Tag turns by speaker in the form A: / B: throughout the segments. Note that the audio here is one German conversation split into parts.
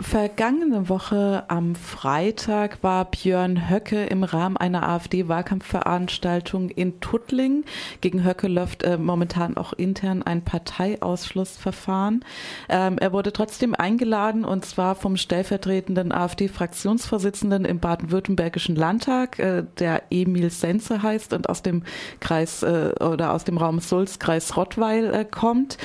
A: Vergangene Woche am Freitag war Björn Höcke im Rahmen einer AfD-Wahlkampfveranstaltung in Tuttlingen. Gegen Höcke läuft äh, momentan auch intern ein Parteiausschlussverfahren. Ähm, er wurde trotzdem eingeladen und zwar vom stellvertretenden AfD-Fraktionsvorsitzenden im baden-württembergischen Landtag, äh, der Emil Senze heißt und aus dem Kreis äh, oder aus dem Raum Sulz, Kreis Rottweil äh, kommt.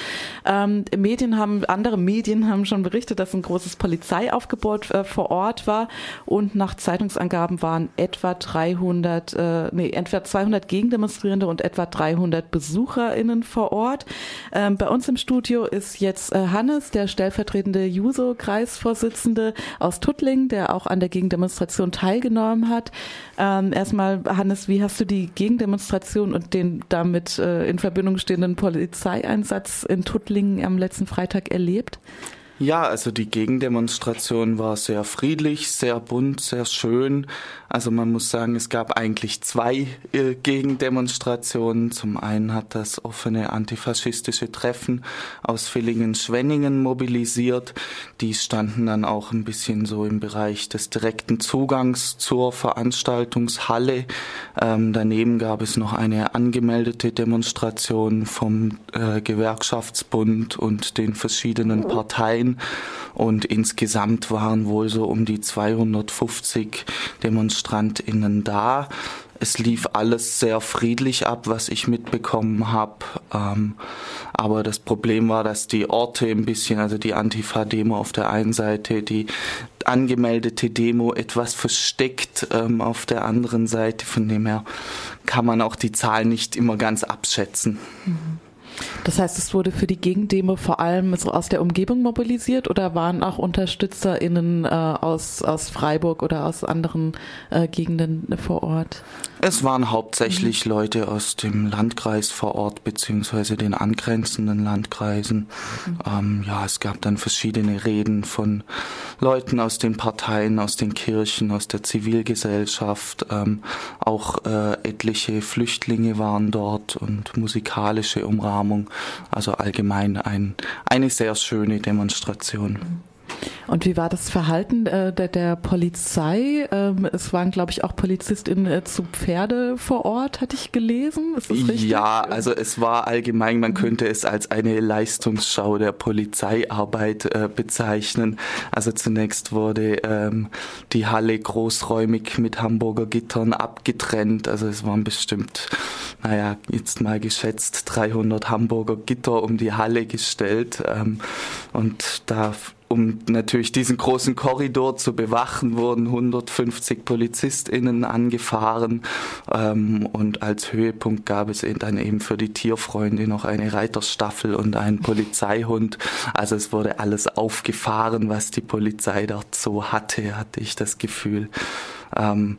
A: Ähm, Medien haben, andere Medien haben schon berichtet, dass ein großes Politik Polizeiaufgebot äh, vor Ort war und nach Zeitungsangaben waren etwa 300, äh, nee, etwa 200 Gegendemonstrierende und etwa 300 BesucherInnen vor Ort. Ähm, bei uns im Studio ist jetzt äh, Hannes, der stellvertretende Juso-Kreisvorsitzende aus Tuttlingen, der auch an der Gegendemonstration teilgenommen hat. Ähm, erstmal, Hannes, wie hast du die Gegendemonstration und den damit äh, in Verbindung stehenden Polizeieinsatz in Tuttlingen am letzten Freitag erlebt?
B: Ja, also die Gegendemonstration war sehr friedlich, sehr bunt, sehr schön. Also man muss sagen, es gab eigentlich zwei äh, Gegendemonstrationen. Zum einen hat das offene antifaschistische Treffen aus Villingen-Schwenningen mobilisiert. Die standen dann auch ein bisschen so im Bereich des direkten Zugangs zur Veranstaltungshalle. Ähm, daneben gab es noch eine angemeldete Demonstration vom äh, Gewerkschaftsbund und den verschiedenen Parteien und insgesamt waren wohl so um die 250 DemonstrantInnen da. Es lief alles sehr friedlich ab, was ich mitbekommen habe. Ähm, aber das Problem war, dass die Orte ein bisschen, also die Antifa-Demo auf der einen Seite, die angemeldete Demo etwas versteckt ähm, auf der anderen Seite. Von dem her kann man auch die Zahlen nicht immer ganz abschätzen. Mhm.
A: Das heißt, es wurde für die Gegendemo vor allem so aus der Umgebung mobilisiert oder waren auch UnterstützerInnen äh, aus, aus Freiburg oder aus anderen äh, Gegenden vor Ort?
B: Es waren hauptsächlich mhm. Leute aus dem Landkreis vor Ort beziehungsweise den angrenzenden Landkreisen. Mhm. Ähm, ja, es gab dann verschiedene Reden von Leuten aus den Parteien, aus den Kirchen, aus der Zivilgesellschaft. Ähm, auch äh, etliche Flüchtlinge waren dort und musikalische Umrahmung. Also allgemein ein, eine sehr schöne Demonstration.
A: Und wie war das Verhalten äh, der, der, Polizei? Ähm, es waren, glaube ich, auch PolizistInnen äh, zu Pferde vor Ort, hatte ich gelesen.
B: Ist das richtig? Ja, also es war allgemein, man könnte es als eine Leistungsschau der Polizeiarbeit äh, bezeichnen. Also zunächst wurde ähm, die Halle großräumig mit Hamburger Gittern abgetrennt. Also es waren bestimmt, naja, jetzt mal geschätzt 300 Hamburger Gitter um die Halle gestellt. Ähm, und da um natürlich diesen großen Korridor zu bewachen, wurden 150 PolizistInnen angefahren. Ähm, und als Höhepunkt gab es dann eben für die Tierfreunde noch eine Reiterstaffel und einen Polizeihund. Also es wurde alles aufgefahren, was die Polizei dort so hatte, hatte ich das Gefühl. Ähm,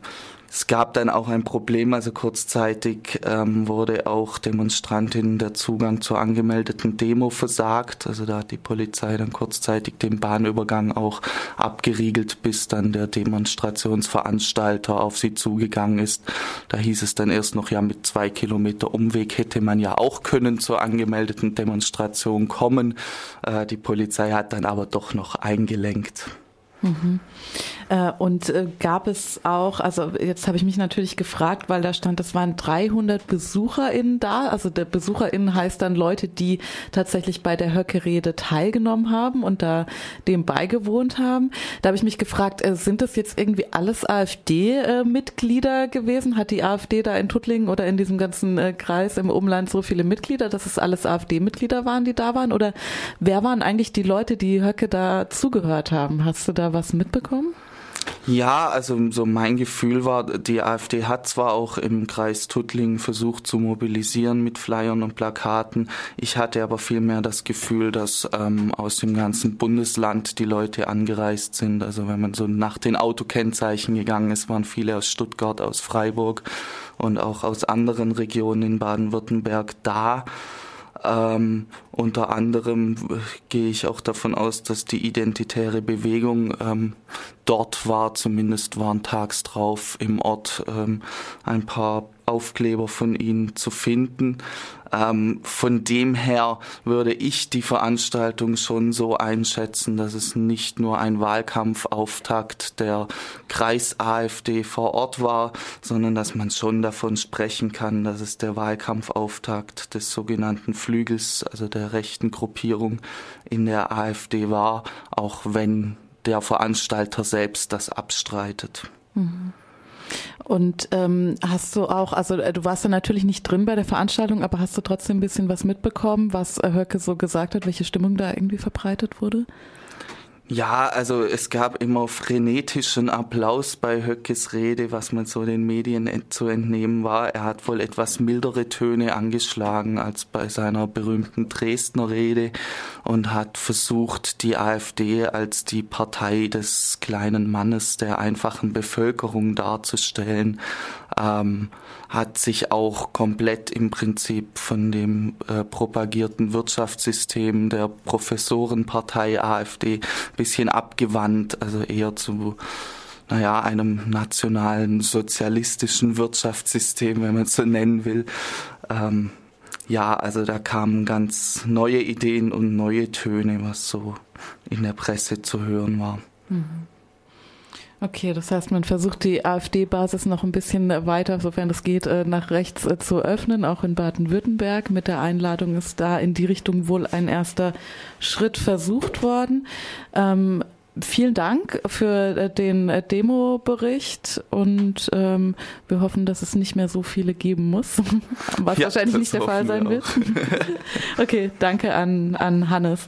B: es gab dann auch ein Problem, also kurzzeitig ähm, wurde auch Demonstrantinnen der Zugang zur angemeldeten Demo versagt. Also da hat die Polizei dann kurzzeitig den Bahnübergang auch abgeriegelt, bis dann der Demonstrationsveranstalter auf sie zugegangen ist. Da hieß es dann erst noch, ja, mit zwei Kilometer Umweg hätte man ja auch können zur angemeldeten Demonstration kommen. Äh, die Polizei hat dann aber doch noch eingelenkt.
A: Mhm. Äh, und äh, gab es auch, also jetzt habe ich mich natürlich gefragt, weil da stand, es waren 300 BesucherInnen da. Also der BesucherInnen heißt dann Leute, die tatsächlich bei der Höcke-Rede teilgenommen haben und da dem beigewohnt haben. Da habe ich mich gefragt, äh, sind das jetzt irgendwie alles AfD-Mitglieder gewesen? Hat die AfD da in Tuttlingen oder in diesem ganzen Kreis im Umland so viele Mitglieder, dass es alles AfD-Mitglieder waren, die da waren? Oder wer waren eigentlich die Leute, die Höcke da zugehört haben? Hast du da was mitbekommen?
B: Ja, also so mein Gefühl war, die AfD hat zwar auch im Kreis Tuttlingen versucht zu mobilisieren mit Flyern und Plakaten. Ich hatte aber vielmehr das Gefühl, dass ähm, aus dem ganzen Bundesland die Leute angereist sind. Also wenn man so nach den Autokennzeichen gegangen ist, waren viele aus Stuttgart, aus Freiburg und auch aus anderen Regionen in Baden-Württemberg da. Ähm, unter anderem gehe ich auch davon aus, dass die identitäre Bewegung ähm, dort war, zumindest waren tags drauf im Ort ähm, ein paar Aufkleber von ihnen zu finden. Ähm, von dem her würde ich die Veranstaltung schon so einschätzen, dass es nicht nur ein Wahlkampfauftakt der Kreis-AfD vor Ort war, sondern dass man schon davon sprechen kann, dass es der Wahlkampfauftakt des sogenannten Flügels, also der rechten Gruppierung in der AfD war, auch wenn der Veranstalter selbst das abstreitet. Mhm.
A: Und ähm, hast du auch, also äh, du warst ja natürlich nicht drin bei der Veranstaltung, aber hast du trotzdem ein bisschen was mitbekommen, was äh, Höcke so gesagt hat, welche Stimmung da irgendwie verbreitet wurde?
B: Ja, also es gab immer frenetischen Applaus bei Höckes Rede, was man so den Medien zu entnehmen war. Er hat wohl etwas mildere Töne angeschlagen als bei seiner berühmten Dresdner Rede und hat versucht, die AfD als die Partei des kleinen Mannes, der einfachen Bevölkerung darzustellen. Ähm, hat sich auch komplett im Prinzip von dem äh, propagierten Wirtschaftssystem der Professorenpartei AfD bisschen abgewandt, also eher zu naja, einem nationalen sozialistischen Wirtschaftssystem, wenn man es so nennen will. Ähm, ja, also da kamen ganz neue Ideen und neue Töne, was so in der Presse zu hören war. Mhm.
A: Okay, das heißt, man versucht die AfD-Basis noch ein bisschen weiter, sofern das geht, äh, nach rechts äh, zu öffnen, auch in Baden-Württemberg. Mit der Einladung ist da in die Richtung wohl ein erster Schritt versucht worden. Ähm, vielen Dank für äh, den Demo-Bericht und ähm, wir hoffen, dass es nicht mehr so viele geben muss, was ja, wahrscheinlich nicht der Fall sein wird. okay, danke an, an Hannes.